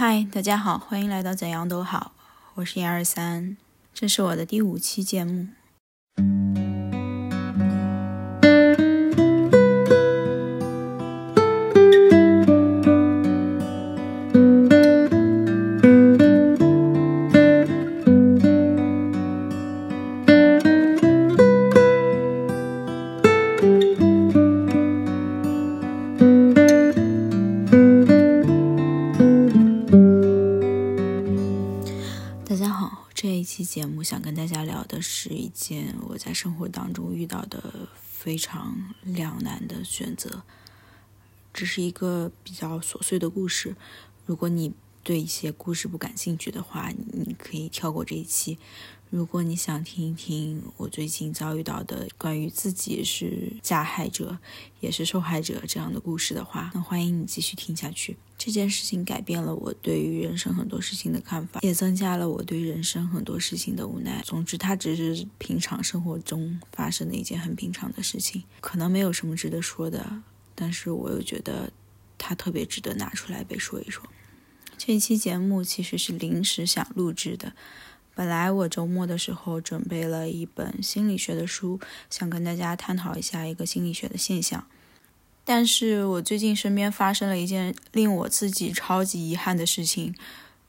嗨，大家好，欢迎来到怎样都好，我是一二三，这是我的第五期节目。在生活当中遇到的非常两难的选择。这是一个比较琐碎的故事，如果你对一些故事不感兴趣的话，你可以跳过这一期。如果你想听一听我最近遭遇到的关于自己是加害者也是受害者这样的故事的话，那欢迎你继续听下去。这件事情改变了我对于人生很多事情的看法，也增加了我对人生很多事情的无奈。总之，它只是平常生活中发生的一件很平常的事情，可能没有什么值得说的，但是我又觉得它特别值得拿出来被说一说。这一期节目其实是临时想录制的。本来我周末的时候准备了一本心理学的书，想跟大家探讨一下一个心理学的现象。但是我最近身边发生了一件令我自己超级遗憾的事情，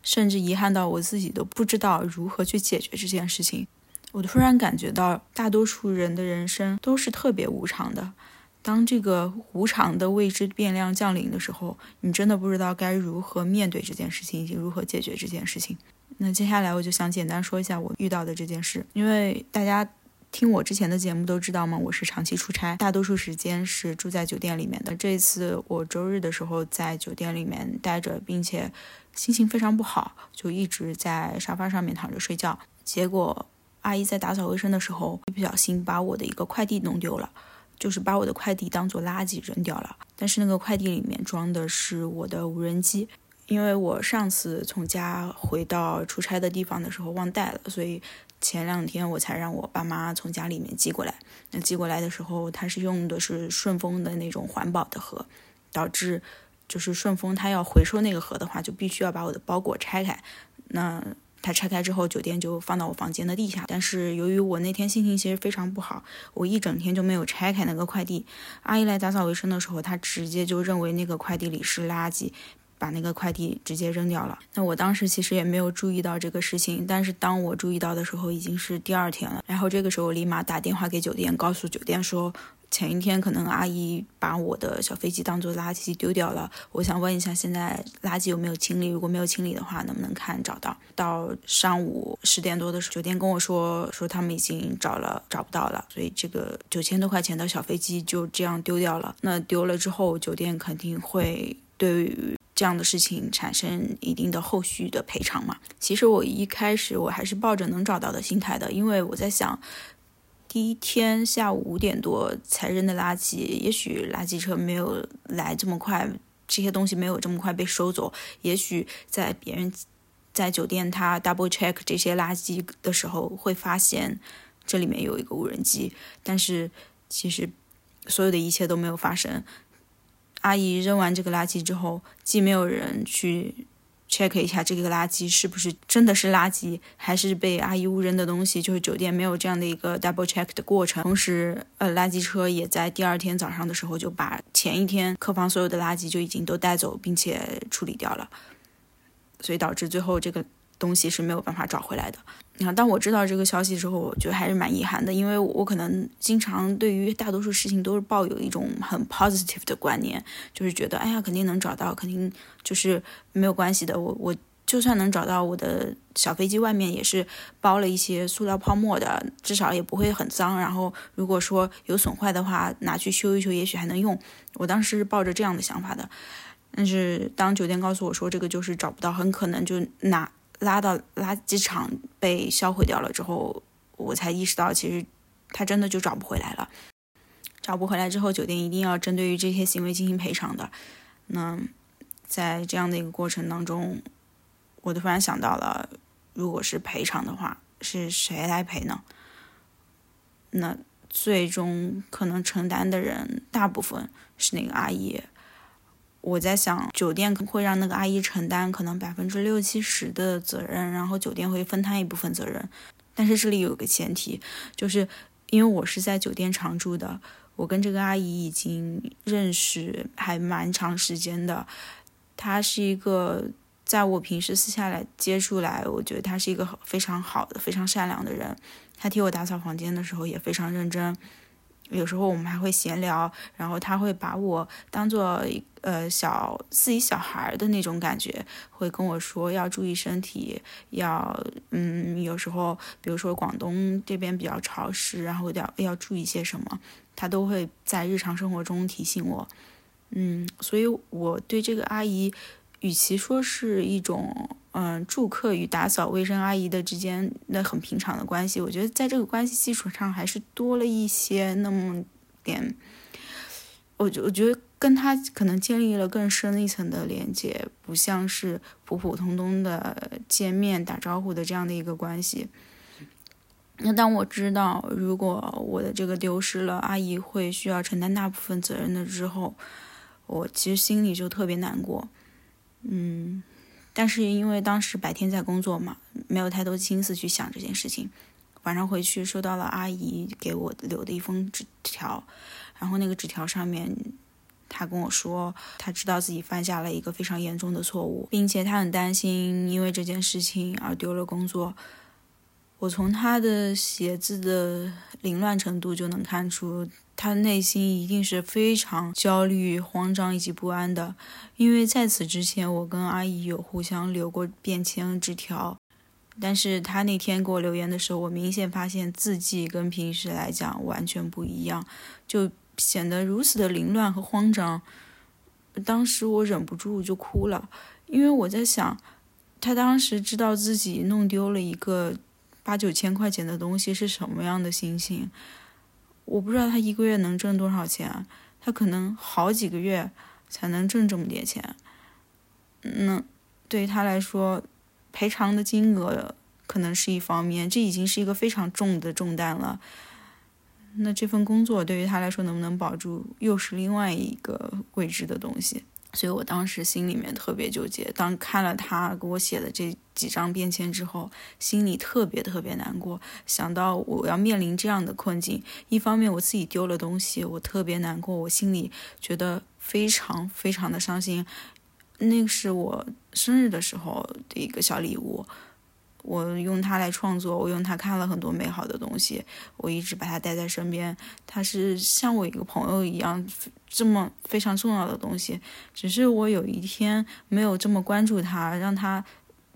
甚至遗憾到我自己都不知道如何去解决这件事情。我突然感觉到，大多数人的人生都是特别无常的。当这个无常的未知变量降临的时候，你真的不知道该如何面对这件事情，以及如何解决这件事情。那接下来我就想简单说一下我遇到的这件事，因为大家听我之前的节目都知道嘛，我是长期出差，大多数时间是住在酒店里面的。这次我周日的时候在酒店里面待着，并且心情非常不好，就一直在沙发上面躺着睡觉。结果阿姨在打扫卫生的时候，一不小心把我的一个快递弄丢了，就是把我的快递当做垃圾扔掉了。但是那个快递里面装的是我的无人机。因为我上次从家回到出差的地方的时候忘带了，所以前两天我才让我爸妈从家里面寄过来。那寄过来的时候，他是用的是顺丰的那种环保的盒，导致就是顺丰他要回收那个盒的话，就必须要把我的包裹拆开。那他拆开之后，酒店就放到我房间的地下。但是由于我那天心情其实非常不好，我一整天就没有拆开那个快递。阿姨来打扫卫生的时候，她直接就认为那个快递里是垃圾。把那个快递直接扔掉了。那我当时其实也没有注意到这个事情，但是当我注意到的时候，已经是第二天了。然后这个时候，我立马打电话给酒店，告诉酒店说，前一天可能阿姨把我的小飞机当做垃圾丢掉了。我想问一下，现在垃圾有没有清理？如果没有清理的话，能不能看找到？到上午十点多的时候，酒店跟我说，说他们已经找了，找不到了。所以这个九千多块钱的小飞机就这样丢掉了。那丢了之后，酒店肯定会对于这样的事情产生一定的后续的赔偿嘛？其实我一开始我还是抱着能找到的心态的，因为我在想，第一天下午五点多才扔的垃圾，也许垃圾车没有来这么快，这些东西没有这么快被收走，也许在别人在酒店他 double check 这些垃圾的时候会发现这里面有一个无人机，但是其实所有的一切都没有发生。阿姨扔完这个垃圾之后，既没有人去 check 一下这个垃圾是不是真的是垃圾，还是被阿姨误扔的东西，就是酒店没有这样的一个 double check 的过程。同时，呃，垃圾车也在第二天早上的时候就把前一天客房所有的垃圾就已经都带走，并且处理掉了，所以导致最后这个东西是没有办法找回来的。你看，当我知道这个消息之后，我觉得还是蛮遗憾的，因为我可能经常对于大多数事情都是抱有一种很 positive 的观念，就是觉得，哎呀，肯定能找到，肯定就是没有关系的。我我就算能找到，我的小飞机外面也是包了一些塑料泡沫的，至少也不会很脏。然后如果说有损坏的话，拿去修一修，也许还能用。我当时是抱着这样的想法的，但是当酒店告诉我说这个就是找不到，很可能就拿。拉到垃圾场被销毁掉了之后，我才意识到，其实他真的就找不回来了。找不回来之后，酒店一定要针对于这些行为进行赔偿的。那在这样的一个过程当中，我突然想到了，如果是赔偿的话，是谁来赔呢？那最终可能承担的人，大部分是那个阿姨。我在想，酒店会让那个阿姨承担可能百分之六七十的责任，然后酒店会分摊一部分责任。但是这里有个前提，就是因为我是在酒店常住的，我跟这个阿姨已经认识还蛮长时间的。她是一个在我平时私下来接触来，我觉得她是一个非常好的、非常善良的人。她替我打扫房间的时候也非常认真。有时候我们还会闲聊，然后他会把我当做呃小自己小孩的那种感觉，会跟我说要注意身体，要嗯有时候比如说广东这边比较潮湿，然后要要注意些什么，他都会在日常生活中提醒我，嗯，所以我对这个阿姨。与其说是一种嗯住客与打扫卫生阿姨的之间那很平常的关系，我觉得在这个关系基础上还是多了一些那么点，我觉我觉得跟他可能建立了更深一层的连接，不像是普普通通的见面打招呼的这样的一个关系。那当我知道如果我的这个丢失了，阿姨会需要承担大部分责任的之后，我其实心里就特别难过。嗯，但是因为当时白天在工作嘛，没有太多心思去想这件事情。晚上回去收到了阿姨给我留的一封纸条，然后那个纸条上面，她跟我说，她知道自己犯下了一个非常严重的错误，并且她很担心因为这件事情而丢了工作。我从他的写字的凌乱程度就能看出。他内心一定是非常焦虑、慌张以及不安的，因为在此之前，我跟阿姨有互相留过便签纸条，但是他那天给我留言的时候，我明显发现字迹跟平时来讲完全不一样，就显得如此的凌乱和慌张。当时我忍不住就哭了，因为我在想，他当时知道自己弄丢了一个八九千块钱的东西是什么样的心情。我不知道他一个月能挣多少钱，他可能好几个月才能挣这么点钱。那对于他来说，赔偿的金额可能是一方面，这已经是一个非常重的重担了。那这份工作对于他来说能不能保住，又是另外一个未知的东西。所以我当时心里面特别纠结。当看了他给我写的这几张便签之后，心里特别特别难过。想到我要面临这样的困境，一方面我自己丢了东西，我特别难过，我心里觉得非常非常的伤心。那个是我生日的时候的一个小礼物。我用它来创作，我用它看了很多美好的东西，我一直把它带在身边。它是像我一个朋友一样，这么非常重要的东西。只是我有一天没有这么关注它，让它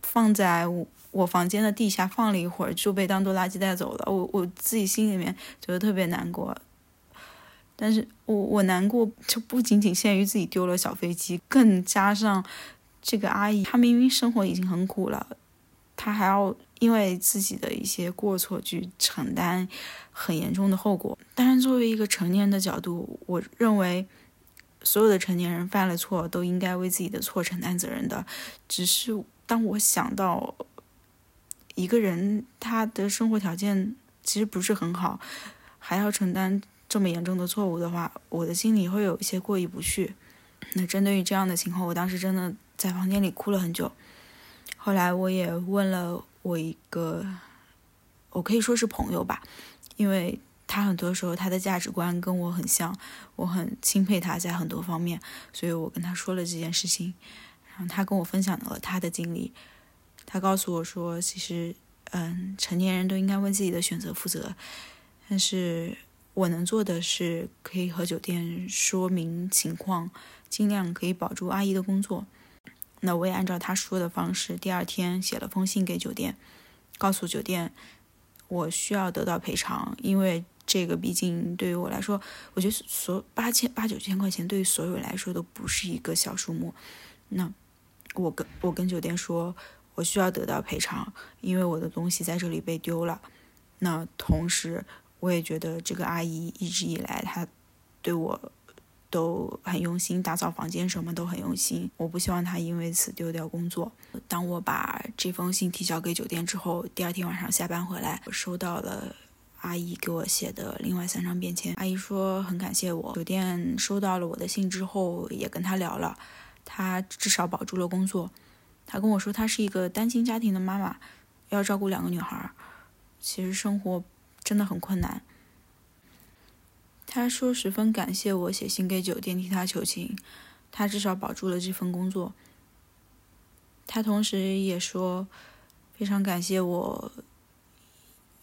放在我我房间的地下放了一会儿，就被当做垃圾带走了。我我自己心里面觉得特别难过。但是我我难过就不仅仅限于自己丢了小飞机，更加上这个阿姨，她明明生活已经很苦了。他还要因为自己的一些过错去承担很严重的后果。但是，作为一个成年人的角度，我认为所有的成年人犯了错都应该为自己的错承担责任的。只是当我想到一个人他的生活条件其实不是很好，还要承担这么严重的错误的话，我的心里会有一些过意不去。那针对于这样的情况，我当时真的在房间里哭了很久。后来我也问了我一个，我可以说是朋友吧，因为他很多时候他的价值观跟我很像，我很钦佩他在很多方面，所以我跟他说了这件事情，然后他跟我分享了他的经历，他告诉我说，其实，嗯，成年人都应该为自己的选择负责，但是我能做的是可以和酒店说明情况，尽量可以保住阿姨的工作。那我也按照他说的方式，第二天写了封信给酒店，告诉酒店我需要得到赔偿，因为这个毕竟对于我来说，我觉得所八千八九千块钱对于所有人来说都不是一个小数目。那我跟我跟酒店说，我需要得到赔偿，因为我的东西在这里被丢了。那同时，我也觉得这个阿姨一直以来她对我。都很用心打扫房间，什么都很用心。我不希望他因为此丢掉工作。当我把这封信提交给酒店之后，第二天晚上下班回来，我收到了阿姨给我写的另外三张便签。阿姨说很感谢我。酒店收到了我的信之后，也跟他聊了。她至少保住了工作。她跟我说，她是一个单亲家庭的妈妈，要照顾两个女孩，其实生活真的很困难。他说十分感谢我写信给酒店替他求情，他至少保住了这份工作。他同时也说非常感谢我，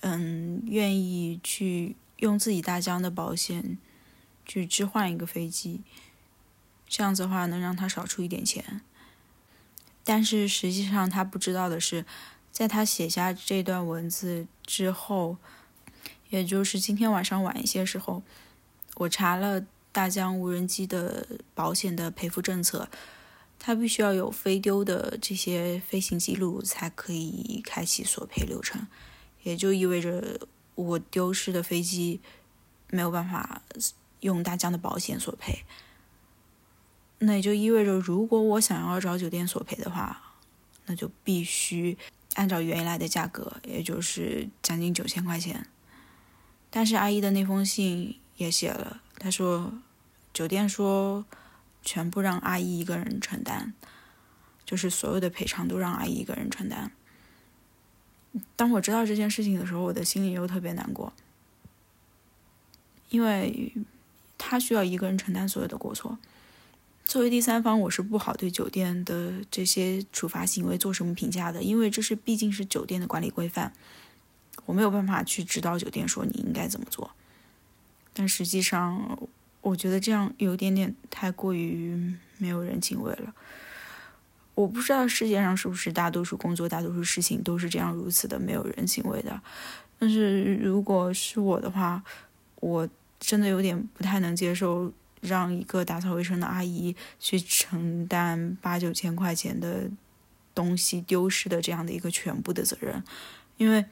嗯，愿意去用自己大疆的保险去置换一个飞机，这样子的话能让他少出一点钱。但是实际上，他不知道的是，在他写下这段文字之后，也就是今天晚上晚一些时候，我查了大疆无人机的保险的赔付政策，它必须要有飞丢的这些飞行记录才可以开启索赔流程，也就意味着我丢失的飞机没有办法用大疆的保险索赔。那也就意味着，如果我想要找酒店索赔的话，那就必须按照原来的价格，也就是将近九千块钱。但是阿姨的那封信也写了，他说酒店说全部让阿姨一个人承担，就是所有的赔偿都让阿姨一个人承担。当我知道这件事情的时候，我的心里又特别难过，因为他需要一个人承担所有的过错。作为第三方，我是不好对酒店的这些处罚行为做什么评价的，因为这是毕竟是酒店的管理规范，我没有办法去指导酒店说你应该怎么做。但实际上，我觉得这样有点点太过于没有人情味了。我不知道世界上是不是大多数工作、大多数事情都是这样如此的没有人情味的，但是如果是我的话，我真的有点不太能接受。让一个打扫卫生的阿姨去承担八九千块钱的东西丢失的这样的一个全部的责任，因为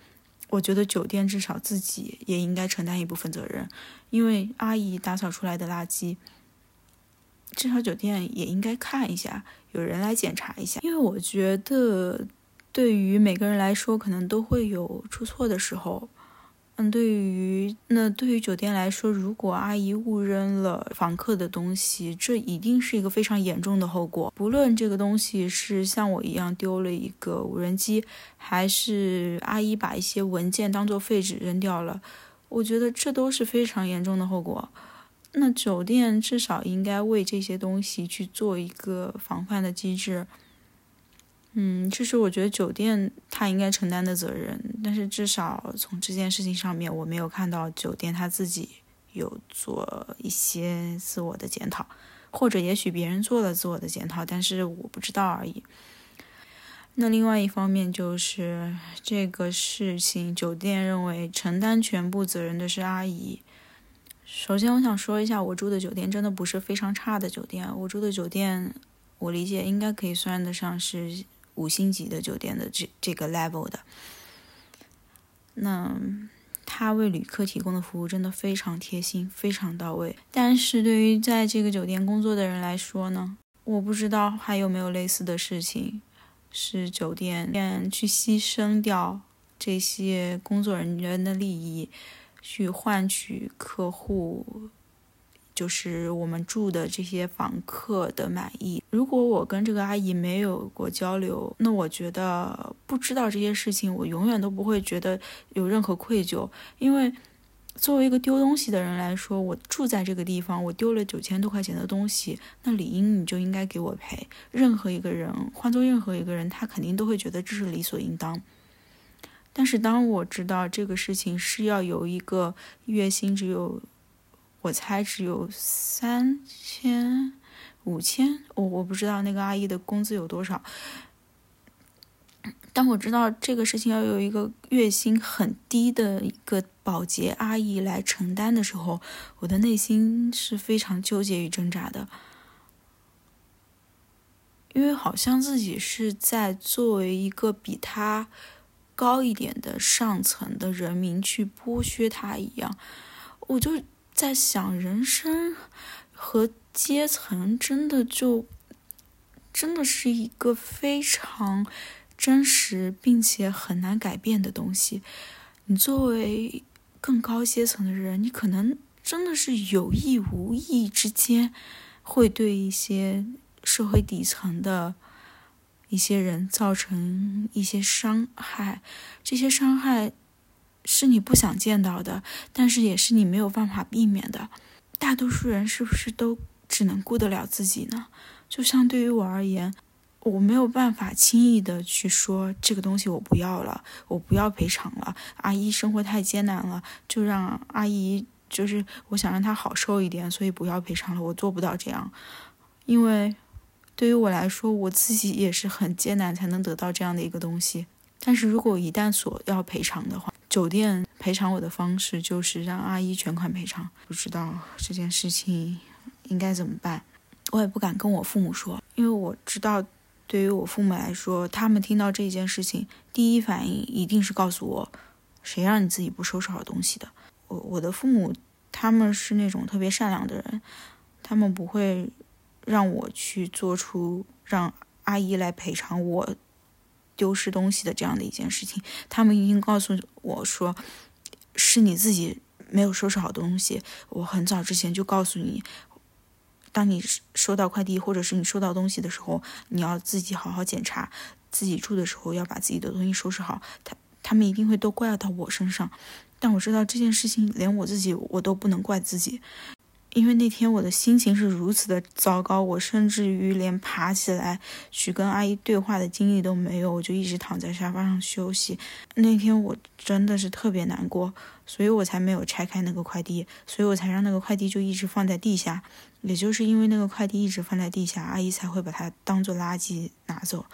我觉得酒店至少自己也应该承担一部分责任，因为阿姨打扫出来的垃圾，至少酒店也应该看一下，有人来检查一下，因为我觉得对于每个人来说，可能都会有出错的时候。嗯，对于那对于酒店来说，如果阿姨误扔了房客的东西，这一定是一个非常严重的后果。不论这个东西是像我一样丢了一个无人机，还是阿姨把一些文件当做废纸扔掉了，我觉得这都是非常严重的后果。那酒店至少应该为这些东西去做一个防范的机制。嗯，这是我觉得酒店他应该承担的责任，但是至少从这件事情上面，我没有看到酒店他自己有做一些自我的检讨，或者也许别人做了自我的检讨，但是我不知道而已。那另外一方面就是这个事情，酒店认为承担全部责任的是阿姨。首先，我想说一下，我住的酒店真的不是非常差的酒店，我住的酒店，我理解应该可以算得上是。五星级的酒店的这这个 level 的，那他为旅客提供的服务真的非常贴心，非常到位。但是对于在这个酒店工作的人来说呢，我不知道还有没有类似的事情，是酒店去牺牲掉这些工作人员的利益，去换取客户。就是我们住的这些房客的满意。如果我跟这个阿姨没有过交流，那我觉得不知道这些事情，我永远都不会觉得有任何愧疚。因为作为一个丢东西的人来说，我住在这个地方，我丢了九千多块钱的东西，那理应你就应该给我赔。任何一个人，换做任何一个人，他肯定都会觉得这是理所应当。但是当我知道这个事情是要有一个月薪只有。我猜只有三千、五千，我我不知道那个阿姨的工资有多少。当我知道这个事情要有一个月薪很低的一个保洁阿姨来承担的时候，我的内心是非常纠结与挣扎的，因为好像自己是在作为一个比他高一点的上层的人民去剥削他一样，我就。在想人生和阶层，真的就真的是一个非常真实并且很难改变的东西。你作为更高阶层的人，你可能真的是有意无意之间会对一些社会底层的一些人造成一些伤害，这些伤害是你不想见到的，但是也是你没有办法避免的。大多数人是不是都只能顾得了自己呢？就像对于我而言，我没有办法轻易的去说这个东西我不要了，我不要赔偿了。阿姨生活太艰难了，就让阿姨。就是我想让她好受一点，所以不要赔偿了。我做不到这样，因为对于我来说，我自己也是很艰难才能得到这样的一个东西。但是如果一旦索要赔偿的话，酒店赔偿我的方式就是让阿姨全款赔偿。不知道这件事情应该怎么办，我也不敢跟我父母说，因为我知道，对于我父母来说，他们听到这件事情，第一反应一定是告诉我：谁让你自己不收拾好东西的。我我的父母，他们是那种特别善良的人，他们不会让我去做出让阿姨来赔偿我丢失东西的这样的一件事情。他们已经告诉我说，是你自己没有收拾好东西。我很早之前就告诉你，当你收到快递或者是你收到东西的时候，你要自己好好检查，自己住的时候要把自己的东西收拾好。他他们一定会都怪到我身上。但我知道这件事情连我自己我都不能怪自己，因为那天我的心情是如此的糟糕，我甚至于连爬起来去跟阿姨对话的精力都没有，我就一直躺在沙发上休息。那天我真的是特别难过，所以我才没有拆开那个快递，所以我才让那个快递就一直放在地下。也就是因为那个快递一直放在地下，阿姨才会把它当做垃圾拿走。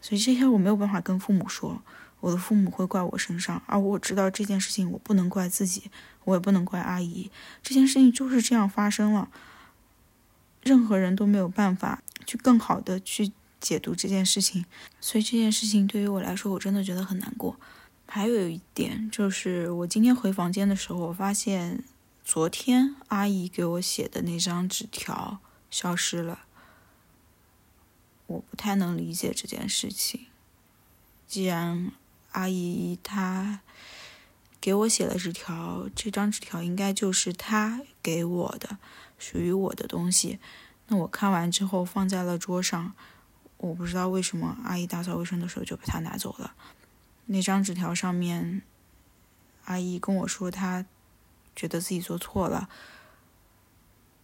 所以这些我没有办法跟父母说。我的父母会怪我身上，而我知道这件事情我不能怪自己，我也不能怪阿姨。这件事情就是这样发生了，任何人都没有办法去更好的去解读这件事情，所以这件事情对于我来说，我真的觉得很难过。还有一点就是，我今天回房间的时候，我发现昨天阿姨给我写的那张纸条消失了，我不太能理解这件事情，既然。阿姨她给我写了纸条，这张纸条应该就是他给我的，属于我的东西。那我看完之后放在了桌上，我不知道为什么阿姨打扫卫生的时候就把它拿走了。那张纸条上面，阿姨跟我说她觉得自己做错了，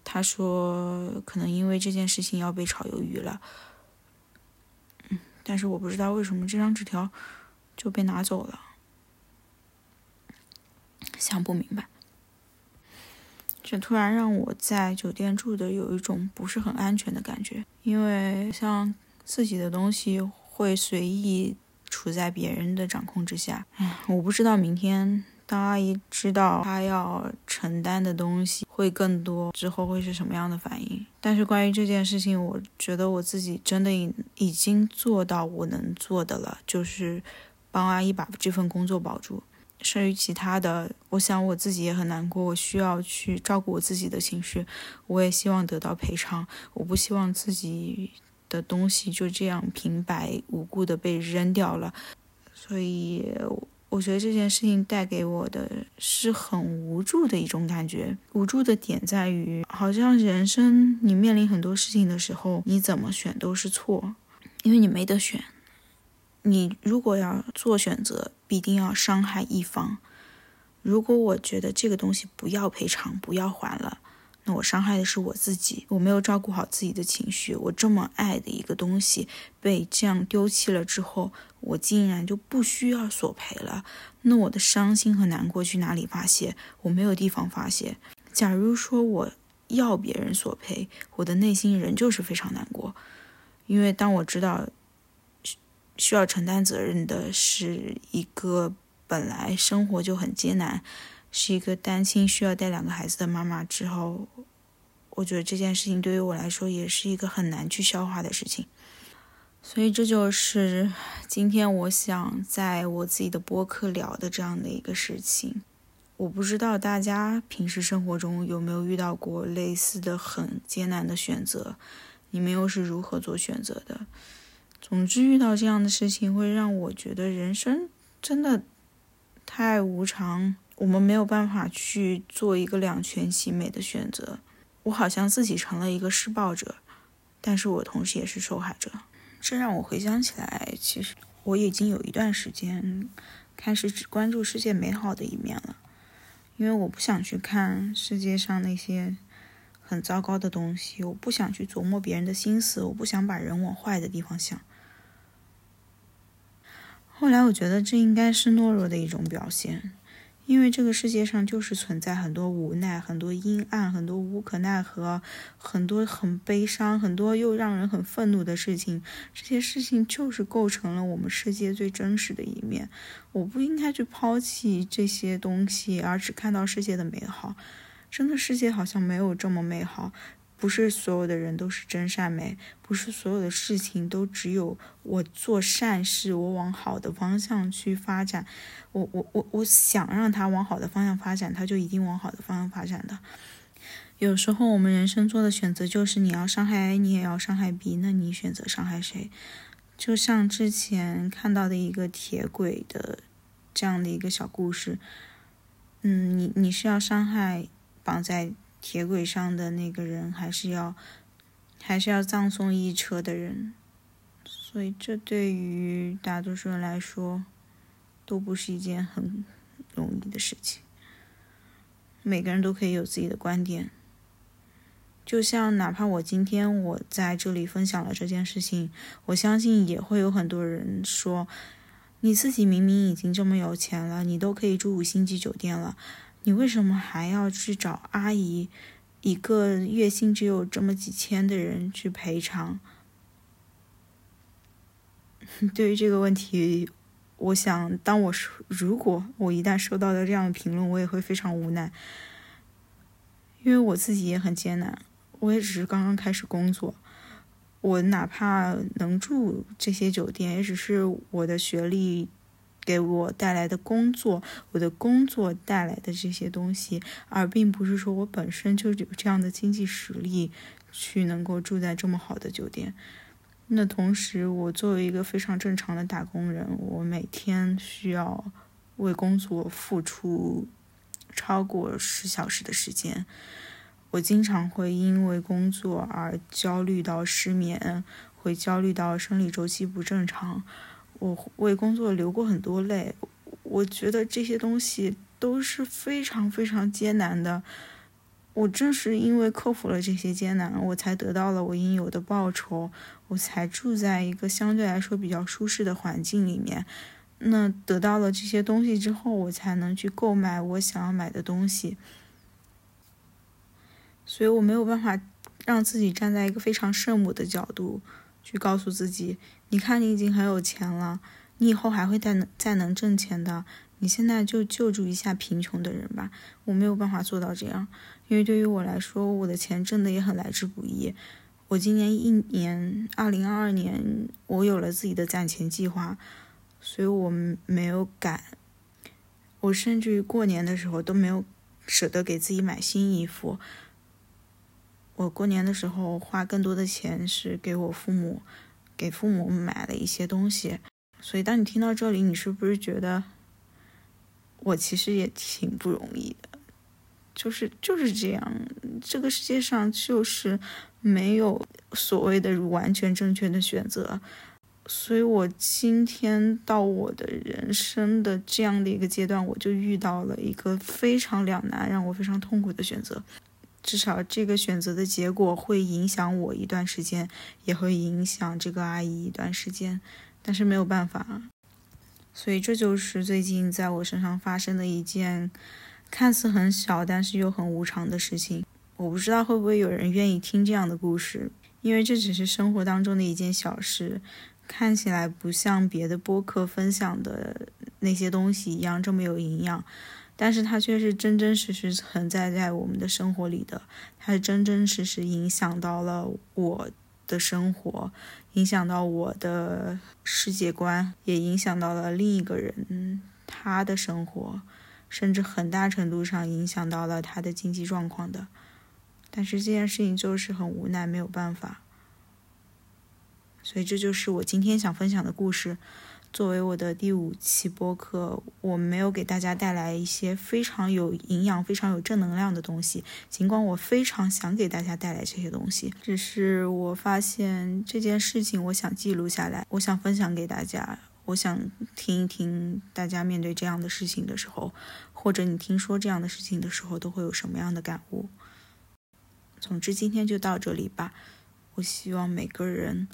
她说可能因为这件事情要被炒鱿鱼了。嗯，但是我不知道为什么这张纸条。就被拿走了，想不明白。这突然让我在酒店住的有一种不是很安全的感觉，因为像自己的东西会随意处在别人的掌控之下。唉，我不知道明天。当阿姨知道她要承担的东西会更多之后，会是什么样的反应？但是关于这件事情，我觉得我自己真的已已经做到我能做的了，就是帮阿姨把这份工作保住。至于其他的，我想我自己也很难过，我需要去照顾我自己的情绪，我也希望得到赔偿。我不希望自己的东西就这样平白无故的被扔掉了，所以。我觉得这件事情带给我的是很无助的一种感觉。无助的点在于，好像人生你面临很多事情的时候，你怎么选都是错，因为你没得选。你如果要做选择，必定要伤害一方。如果我觉得这个东西不要赔偿，不要还了。那我伤害的是我自己，我没有照顾好自己的情绪。我这么爱的一个东西被这样丢弃了之后，我竟然就不需要索赔了。那我的伤心和难过去哪里发泄？我没有地方发泄。假如说我要别人索赔，我的内心仍旧是非常难过，因为当我知道需要承担责任的是一个本来生活就很艰难。是一个单亲需要带两个孩子的妈妈之后，我觉得这件事情对于我来说也是一个很难去消化的事情，所以这就是今天我想在我自己的播客聊的这样的一个事情。我不知道大家平时生活中有没有遇到过类似的很艰难的选择，你们又是如何做选择的？总之，遇到这样的事情会让我觉得人生真的太无常。我们没有办法去做一个两全其美的选择，我好像自己成了一个施暴者，但是我同时也是受害者。这让我回想起来，其实我已经有一段时间开始只关注世界美好的一面了，因为我不想去看世界上那些很糟糕的东西，我不想去琢磨别人的心思，我不想把人往坏的地方想。后来我觉得这应该是懦弱的一种表现。因为这个世界上就是存在很多无奈、很多阴暗、很多无可奈何、很多很悲伤、很多又让人很愤怒的事情。这些事情就是构成了我们世界最真实的一面。我不应该去抛弃这些东西，而只看到世界的美好。真的，世界好像没有这么美好。不是所有的人都是真善美，不是所有的事情都只有我做善事，我往好的方向去发展，我我我我想让它往好的方向发展，它就一定往好的方向发展的。有时候我们人生做的选择就是你要伤害 A，你也要伤害 B，那你选择伤害谁？就像之前看到的一个铁轨的这样的一个小故事，嗯，你你是要伤害绑在。铁轨上的那个人，还是要，还是要葬送一车的人，所以这对于大多数人来说，都不是一件很容易的事情。每个人都可以有自己的观点，就像哪怕我今天我在这里分享了这件事情，我相信也会有很多人说，你自己明明已经这么有钱了，你都可以住五星级酒店了。你为什么还要去找阿姨，一个月薪只有这么几千的人去赔偿？对于这个问题，我想，当我说如果我一旦收到了这样的评论，我也会非常无奈，因为我自己也很艰难，我也只是刚刚开始工作，我哪怕能住这些酒店，也只是我的学历。给我带来的工作，我的工作带来的这些东西，而并不是说我本身就有这样的经济实力去能够住在这么好的酒店。那同时，我作为一个非常正常的打工人，我每天需要为工作付出超过十小时的时间，我经常会因为工作而焦虑到失眠，会焦虑到生理周期不正常。我为工作流过很多泪，我觉得这些东西都是非常非常艰难的。我正是因为克服了这些艰难，我才得到了我应有的报酬，我才住在一个相对来说比较舒适的环境里面。那得到了这些东西之后，我才能去购买我想要买的东西。所以我没有办法让自己站在一个非常圣母的角度。去告诉自己，你看你已经很有钱了，你以后还会再能再能挣钱的。你现在就救助一下贫穷的人吧。我没有办法做到这样，因为对于我来说，我的钱挣的也很来之不易。我今年一年，二零二二年，我有了自己的攒钱计划，所以我没有敢。我甚至于过年的时候都没有舍得给自己买新衣服。我过年的时候花更多的钱是给我父母，给父母买了一些东西。所以当你听到这里，你是不是觉得我其实也挺不容易的？就是就是这样，这个世界上就是没有所谓的完全正确的选择。所以我今天到我的人生的这样的一个阶段，我就遇到了一个非常两难、让我非常痛苦的选择。至少这个选择的结果会影响我一段时间，也会影响这个阿姨一段时间，但是没有办法，所以这就是最近在我身上发生的一件看似很小，但是又很无常的事情。我不知道会不会有人愿意听这样的故事，因为这只是生活当中的一件小事，看起来不像别的播客分享的那些东西一样这么有营养。但是它却是真真实实存在在我们的生活里的，它是真真实实影响到了我的生活，影响到我的世界观，也影响到了另一个人他的生活，甚至很大程度上影响到了他的经济状况的。但是这件事情就是很无奈，没有办法。所以这就是我今天想分享的故事。作为我的第五期播客，我没有给大家带来一些非常有营养、非常有正能量的东西。尽管我非常想给大家带来这些东西，只是我发现这件事情，我想记录下来，我想分享给大家，我想听一听大家面对这样的事情的时候，或者你听说这样的事情的时候，都会有什么样的感悟。总之，今天就到这里吧。我希望每个人。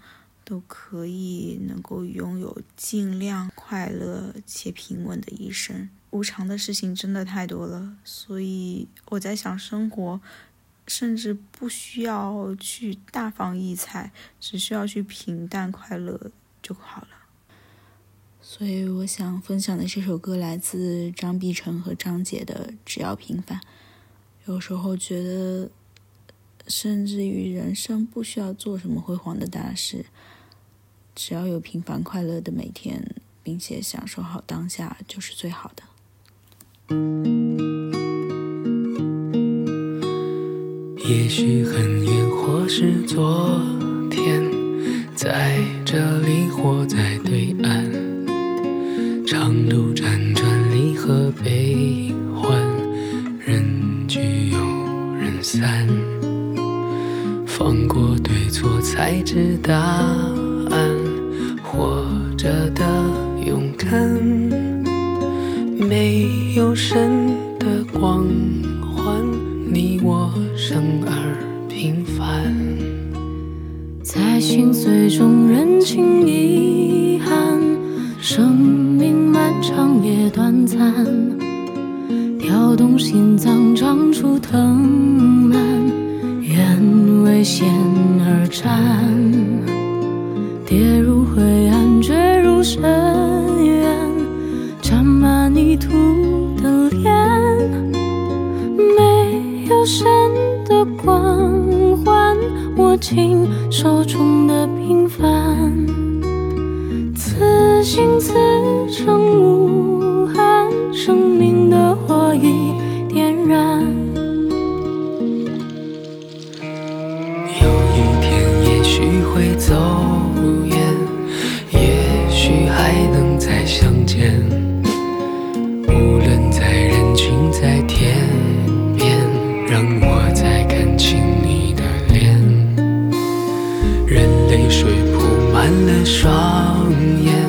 都可以能够拥有尽量快乐且平稳的一生。无常的事情真的太多了，所以我在想，生活甚至不需要去大放异彩，只需要去平淡快乐就好了。所以我想分享的这首歌来自张碧晨和张杰的《只要平凡》。有时候觉得，甚至于人生不需要做什么辉煌的大事。只要有平凡快乐的每天，并且享受好当下，就是最好的。也许很远，或是昨天，在这里或在对岸，长路辗转，离合悲欢，人聚又人散，放过对错，才知答案。活着的勇敢，没有神的光环，你我生而平凡，在心碎中认清遗憾。生命漫长也短暂，跳动心脏长出藤蔓，愿为险而战。跌入亲手中的平凡此心此生无憾生命的火已点燃有一天也许会走远也许还能再相见无论在人群在天边让你了双眼。